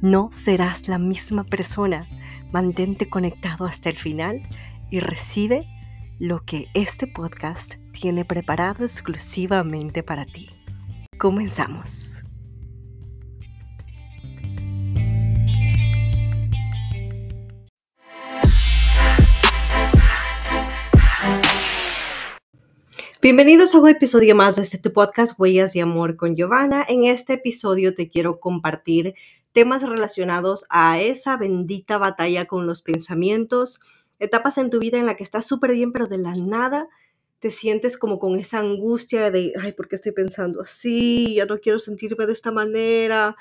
no serás la misma persona. Mantente conectado hasta el final y recibe lo que este podcast tiene preparado exclusivamente para ti. Comenzamos. Bienvenidos a un episodio más de este podcast Huellas de Amor con Giovanna. En este episodio te quiero compartir temas relacionados a esa bendita batalla con los pensamientos, etapas en tu vida en la que estás súper bien, pero de la nada te sientes como con esa angustia de, ay, ¿por qué estoy pensando así? Ya no quiero sentirme de esta manera.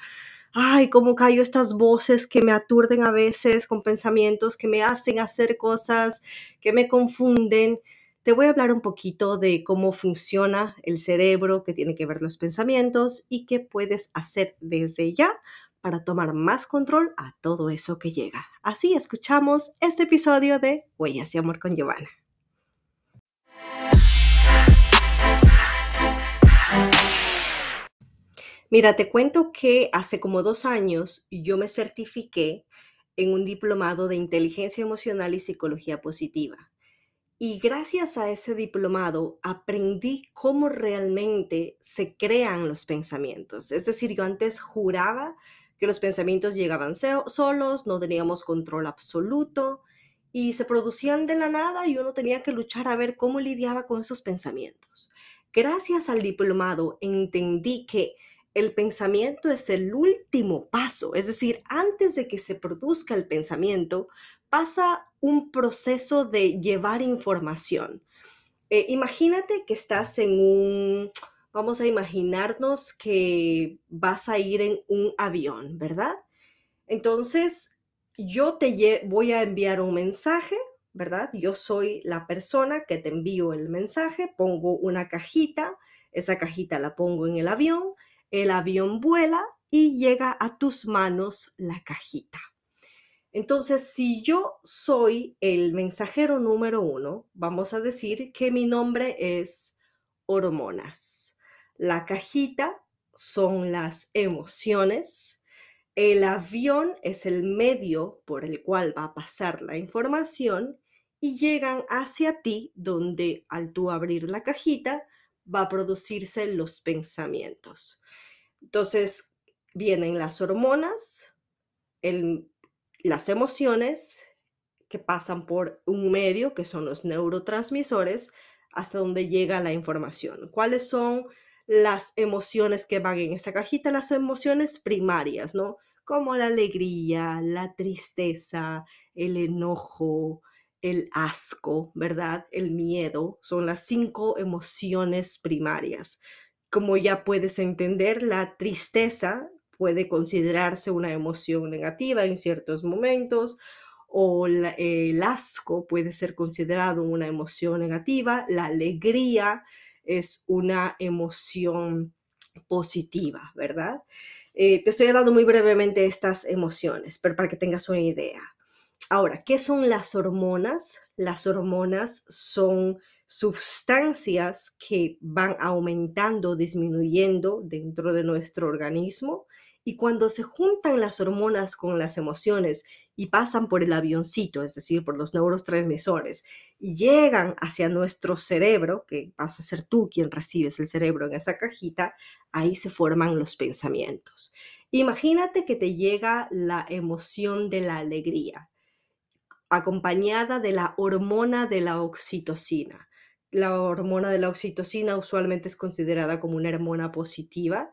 Ay, cómo callo estas voces que me aturden a veces con pensamientos que me hacen hacer cosas, que me confunden. Te voy a hablar un poquito de cómo funciona el cerebro, que tiene que ver los pensamientos y qué puedes hacer desde ya para tomar más control a todo eso que llega. Así escuchamos este episodio de Huellas de Amor con Giovanna. Mira, te cuento que hace como dos años yo me certifiqué en un diplomado de inteligencia emocional y psicología positiva. Y gracias a ese diplomado aprendí cómo realmente se crean los pensamientos. Es decir, yo antes juraba que los pensamientos llegaban solos, no teníamos control absoluto y se producían de la nada y uno tenía que luchar a ver cómo lidiaba con esos pensamientos. Gracias al diplomado entendí que el pensamiento es el último paso, es decir, antes de que se produzca el pensamiento, pasa un proceso de llevar información. Eh, imagínate que estás en un, vamos a imaginarnos que vas a ir en un avión, ¿verdad? Entonces, yo te voy a enviar un mensaje, ¿verdad? Yo soy la persona que te envío el mensaje, pongo una cajita, esa cajita la pongo en el avión, el avión vuela y llega a tus manos la cajita. Entonces, si yo soy el mensajero número uno, vamos a decir que mi nombre es hormonas. La cajita son las emociones. El avión es el medio por el cual va a pasar la información y llegan hacia ti donde al tú abrir la cajita va a producirse los pensamientos. Entonces vienen las hormonas, las emociones que pasan por un medio que son los neurotransmisores hasta donde llega la información. ¿Cuáles son las emociones que van en esa cajita, las emociones primarias, ¿no? Como la alegría, la tristeza, el enojo, el asco, ¿verdad? El miedo, son las cinco emociones primarias. Como ya puedes entender, la tristeza puede considerarse una emoción negativa en ciertos momentos o el asco puede ser considerado una emoción negativa, la alegría es una emoción positiva, ¿verdad? Eh, te estoy dando muy brevemente estas emociones, pero para que tengas una idea. Ahora, ¿qué son las hormonas? Las hormonas son sustancias que van aumentando, disminuyendo dentro de nuestro organismo y cuando se juntan las hormonas con las emociones y pasan por el avioncito, es decir, por los neurotransmisores, y llegan hacia nuestro cerebro, que vas a ser tú quien recibes el cerebro en esa cajita, ahí se forman los pensamientos. Imagínate que te llega la emoción de la alegría, acompañada de la hormona de la oxitocina. La hormona de la oxitocina usualmente es considerada como una hormona positiva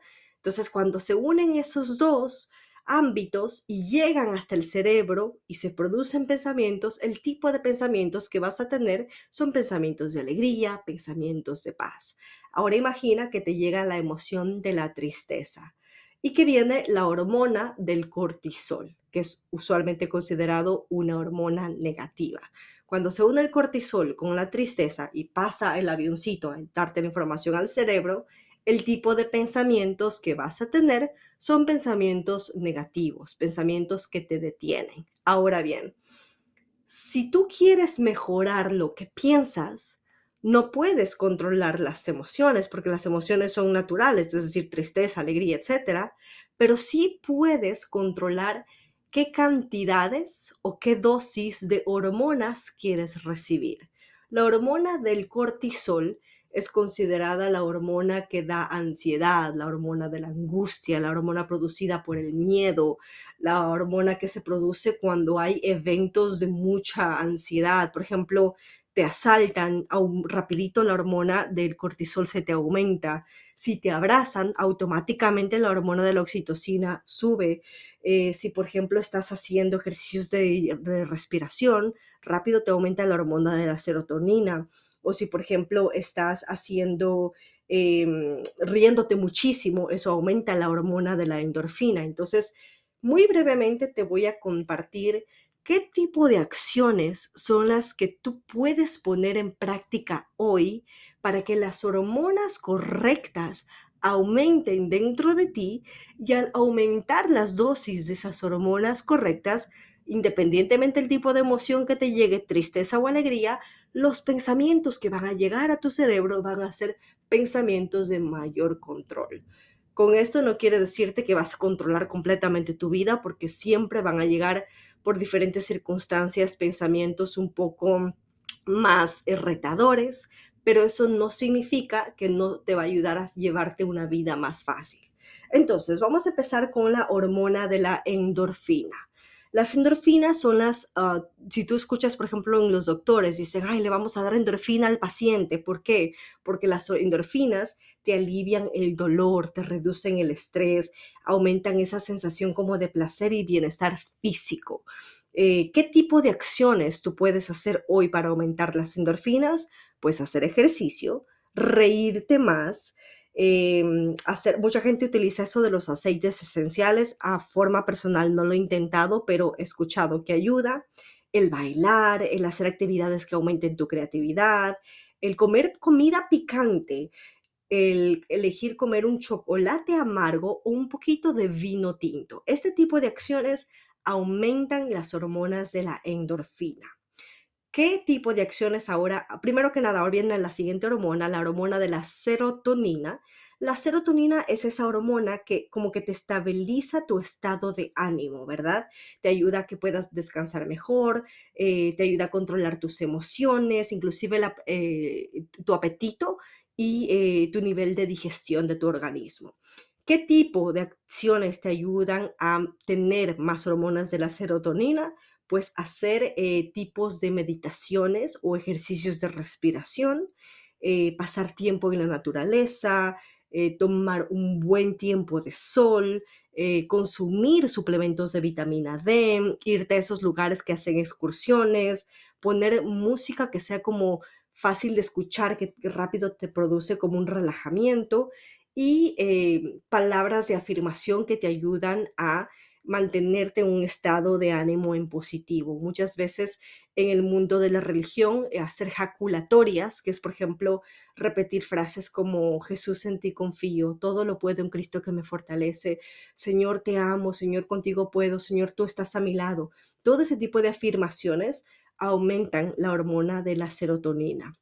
entonces, cuando se unen esos dos ámbitos y llegan hasta el cerebro y se producen pensamientos, el tipo de pensamientos que vas a tener son pensamientos de alegría, pensamientos de paz. Ahora imagina que te llega la emoción de la tristeza y que viene la hormona del cortisol, que es usualmente considerado una hormona negativa. Cuando se une el cortisol con la tristeza y pasa el avioncito a darte la información al cerebro, el tipo de pensamientos que vas a tener son pensamientos negativos, pensamientos que te detienen. Ahora bien, si tú quieres mejorar lo que piensas, no puedes controlar las emociones porque las emociones son naturales, es decir, tristeza, alegría, etcétera, pero sí puedes controlar qué cantidades o qué dosis de hormonas quieres recibir. La hormona del cortisol es considerada la hormona que da ansiedad, la hormona de la angustia, la hormona producida por el miedo, la hormona que se produce cuando hay eventos de mucha ansiedad. Por ejemplo, te asaltan, rapidito la hormona del cortisol se te aumenta. Si te abrazan, automáticamente la hormona de la oxitocina sube. Eh, si, por ejemplo, estás haciendo ejercicios de, de respiración, rápido te aumenta la hormona de la serotonina. O si, por ejemplo, estás haciendo em, riéndote muchísimo, eso aumenta la hormona de la endorfina. Entonces, muy brevemente te voy a compartir ¿Qué tipo de acciones son las que tú puedes poner en práctica hoy para que las hormonas correctas aumenten dentro de ti y al aumentar las dosis de esas hormonas correctas, independientemente del tipo de emoción que te llegue, tristeza o alegría, los pensamientos que van a llegar a tu cerebro van a ser pensamientos de mayor control. Con esto no quiere decirte que vas a controlar completamente tu vida porque siempre van a llegar por diferentes circunstancias, pensamientos un poco más retadores, pero eso no significa que no te va a ayudar a llevarte una vida más fácil. Entonces, vamos a empezar con la hormona de la endorfina. Las endorfinas son las, ah, si tú escuchas, por ejemplo, en los doctores, dicen, ay, le vamos a dar endorfina al paciente. ¿Por qué? Porque las endorfinas te alivian el dolor, te reducen el estrés, aumentan esa sensación como de placer y bienestar físico. Eh, ¿Qué tipo de acciones tú puedes hacer hoy para aumentar las endorfinas? Pues hacer ejercicio, reírte más, Em, hacer, mucha gente utiliza eso de los aceites esenciales. A forma personal no lo he intentado, pero he escuchado que ayuda. El bailar, el hacer actividades que aumenten tu creatividad, el comer comida picante, el elegir comer un chocolate amargo o un poquito de vino tinto. Este tipo de acciones aumentan las hormonas de la endorfina. ¿Qué tipo de acciones ahora? Primero que nada, ahora viene la siguiente hormona, la hormona de la serotonina. La serotonina es esa hormona que como que te estabiliza tu estado de ánimo, ¿verdad? Te ayuda a que puedas descansar mejor, eh, te ayuda a controlar tus emociones, inclusive eh, tu apetito y eh, tu nivel de digestión de tu organismo. ¿Qué tipo de acciones te ayudan a tener más hormonas de la serotonina? Pues hacer eh, tipos de meditaciones o ejercicios de respiración, eh, pasar tiempo en la naturaleza, eh, tomar un buen tiempo de sol, consumir suplementos de vitamina D, irte a esos lugares que hacen excursiones, poner música que sea como fácil de escuchar, que rápido te produce como un relajamiento y palabras de afirmación que te ayudan a mantenerte en un estado de ánimo en positivo. Muchas veces en el mundo de la religión, eh, hacer jaculatorias, que es, por ejemplo, repetir frases como Jesús en ti confío, todo lo puedo en Cristo que me fortalece, Señor te amo, Señor contigo puedo, Señor tú estás a mi lado. Todo ese tipo de afirmaciones aumentan la hormona de la serotonina.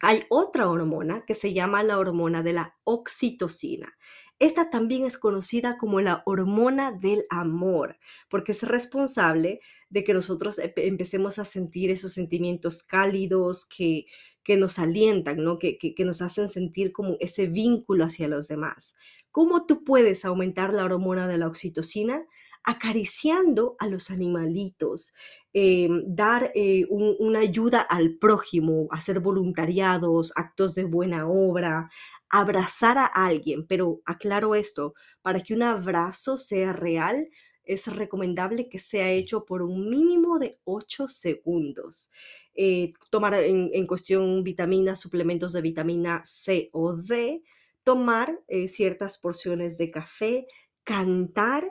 Hay otra hormona que se llama la hormona de la oxitocina. Esta también es conocida como la hormona del amor, porque es responsable de que nosotros empecemos a sentir esos sentimientos cálidos que, que nos alientan, ¿no? Que, que, nos hacen sentir como ese vínculo hacia los demás. ¿Cómo tú puedes aumentar la hormona de la oxitocina? Acariciando a los animalitos, em, dar eh, una ayuda al prójimo, hacer voluntariados, actos de buena obra, abrazar a alguien, pero aclaro esto, para que un abrazo sea real, es recomendable que sea hecho por un mínimo de 8 segundos. Eh, tomar en, cuestión vitaminas, suplementos de vitamina C o D, tomar eh, ciertas porciones de café, cantar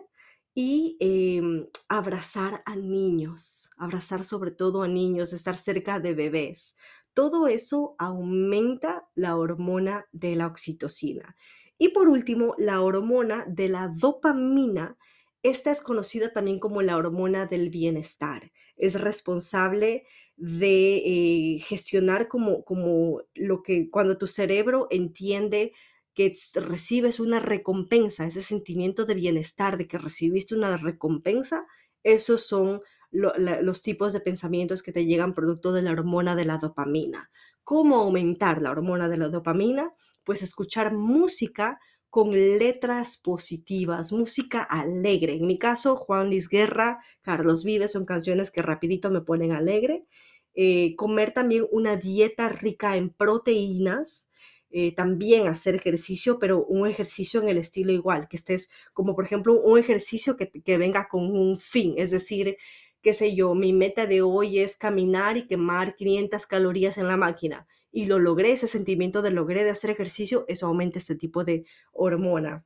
y em, abrazar a niños, abrazar sobre todo a niños, estar cerca de bebés. Todo eso aumenta la hormona de la oxitocina. Y por último, la hormona de la dopamina. Esta es conocida también como la hormona del bienestar. Es responsable de eh, gestionar como, como lo que cuando tu cerebro entiende que recibes una recompensa, ese sentimiento de bienestar, de que recibiste una recompensa, esos son los tipos de pensamientos que te llegan producto de la hormona de la dopamina. ¿Cómo aumentar la hormona de la dopamina? Pues escuchar música con letras positivas, música alegre. En mi caso, Juan Luis Guerra, Carlos Vives son canciones que rapidito me ponen alegre. Eh, comer también una dieta rica en proteínas, eh, también hacer ejercicio, pero un ejercicio en el estilo igual, que estés como por ejemplo un ejercicio que, que venga con un fin, es decir, qué sé yo, mi meta de hoy es caminar y quemar 500 calorías en la máquina y lo logré, ese sentimiento de logré de hacer ejercicio, eso aumenta este tipo de hormona.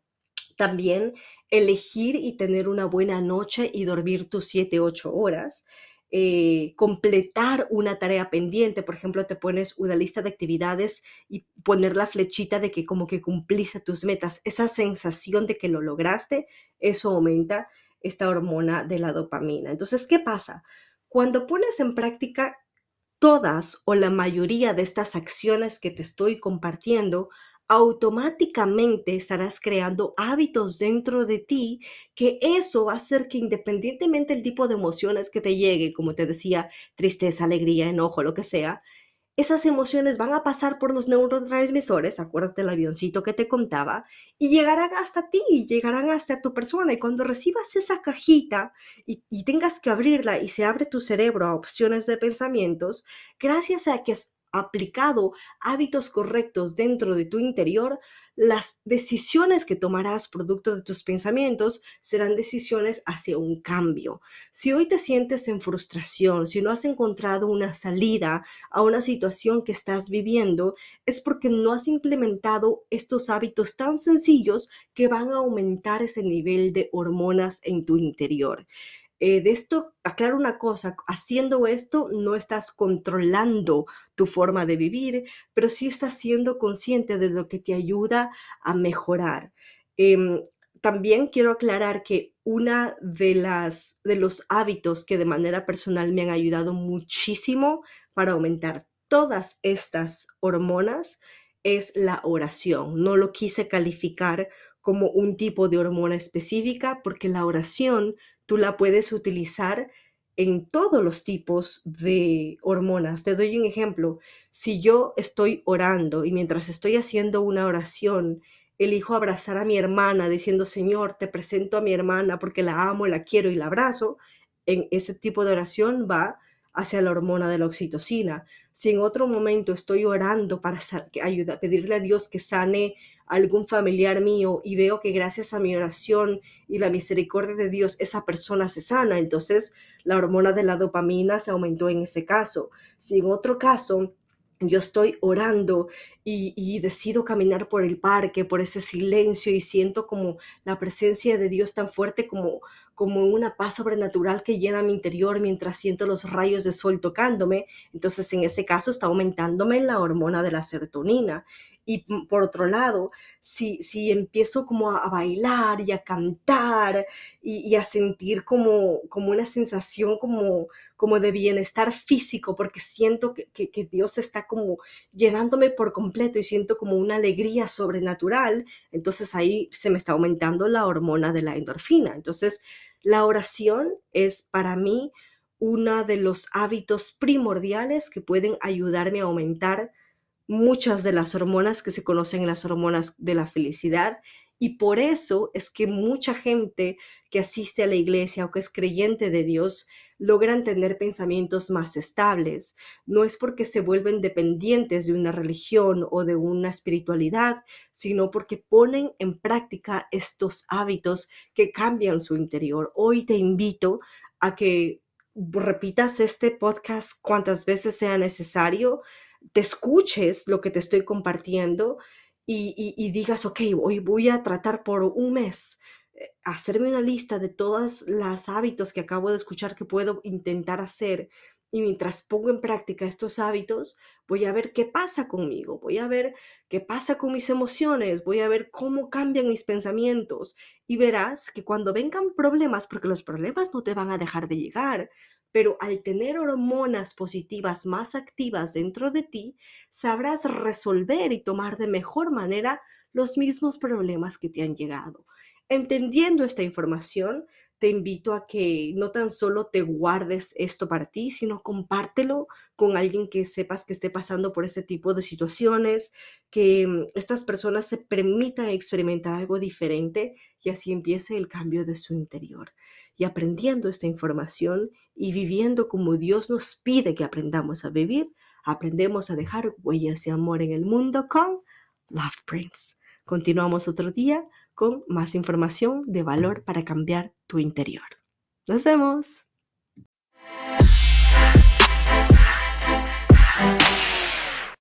También elegir y tener una buena noche y dormir tus 7, 8 horas. Eh, completar una tarea pendiente. Por ejemplo, te pones una lista de actividades y poner la flechita de que como que cumpliste tus metas. Esa sensación de que lo lograste, eso aumenta esta hormona de la dopamina. Entonces, ¿qué pasa? Cuando pones en práctica todas o la mayoría de estas acciones que te estoy compartiendo, automáticamente estarás creando hábitos dentro de ti que eso va a hacer que independientemente del tipo de emociones que te llegue, como te decía, tristeza, alegría, enojo, lo que sea, esas emociones van a pasar por los neurotransmisores, acuérdate el avioncito que te contaba, y llegarán hasta ti, llegarán hasta tu persona. Y cuando recibas esa cajita y, tengas que abrirla y se abre tu cerebro a opciones de pensamientos, gracias a que aplicado hábitos correctos dentro de tu interior, las decisiones que tomarás producto de tus pensamientos serán decisiones hacia un cambio. Si hoy te sientes en frustración, si no has encontrado una salida a una situación que estás viviendo, es porque no has implementado estos hábitos tan sencillos que van a aumentar ese nivel de hormonas en tu interior. Eh, de esto, aclaro una cosa, haciendo esto no estás controlando tu forma de vivir, pero sí estás siendo consciente de lo que te ayuda a mejorar. Em, también quiero aclarar que una de las de los hábitos que de manera personal me han ayudado muchísimo para aumentar todas estas hormonas es la oración. No lo quise calificar como un tipo de hormona específica porque la oración tú la puedes utilizar en todos los tipos de hormonas. Te doy un ejemplo. Si yo estoy orando y mientras estoy haciendo una oración, elijo abrazar a mi hermana diciendo, Señor, te presento a mi hermana porque la amo, la quiero y la abrazo, en ese tipo de oración va hacia la hormona de la oxitocina. Si en otro momento estoy orando para ayudar, pedirle a Dios que sane algún familiar mío y veo que gracias a mi oración y la misericordia de Dios esa persona se sana, entonces la hormona de la dopamina se aumentó en ese caso. Si en otro caso yo estoy orando y, decido caminar por el parque, por ese silencio y siento como la presencia de Dios tan fuerte como, como una paz sobrenatural que llena mi interior mientras siento los rayos de sol tocándome. Entonces en ese caso está aumentándome la hormona de la serotonina. Y por otro lado, si, si empiezo como a, bailar y a cantar y, a sentir como, como una sensación como, como de bienestar físico, porque siento que, que, Dios está como llenándome por completo y siento como una alegría sobrenatural, entonces ahí se me está aumentando la hormona de la endorfina. Entonces, la oración es para mí uno de los hábitos primordiales que pueden ayudarme a aumentar muchas de las hormonas que se conocen las hormonas de la felicidad y por eso es que mucha gente que asiste a la iglesia o que es creyente de Dios logran tener pensamientos más estables. No es porque se vuelven dependientes de una religión o de una espiritualidad, sino porque ponen en práctica estos hábitos que cambian su interior. Hoy te invito a que repitas este podcast cuantas veces sea necesario te escuches lo que te estoy compartiendo y, digas, ok, hoy voy a tratar por un mes. Eh, hacerme una lista de todos los hábitos que acabo de escuchar que puedo intentar hacer y mientras pongo en práctica estos hábitos, voy a ver qué pasa conmigo, voy a ver qué pasa con mis emociones, voy a ver cómo cambian mis pensamientos y verás que cuando vengan problemas, porque los problemas no te van a dejar de llegar, pero al tener hormonas positivas más activas dentro de ti, sabrás resolver y tomar de mejor manera los mismos problemas que te han llegado. Entendiendo esta información, te invito a que no tan solo te guardes esto para ti, sino compártelo con alguien que sepas que esté pasando por este tipo de situaciones, que mm, estas personas se permitan experimentar algo diferente y así empiece el cambio de su interior. Y aprendiendo esta información y viviendo como Dios nos pide que aprendamos a vivir, aprendemos a dejar huellas de amor en el mundo con Love Prince. Continuamos otro día con más información de valor para cambiar tu interior. Nos vemos.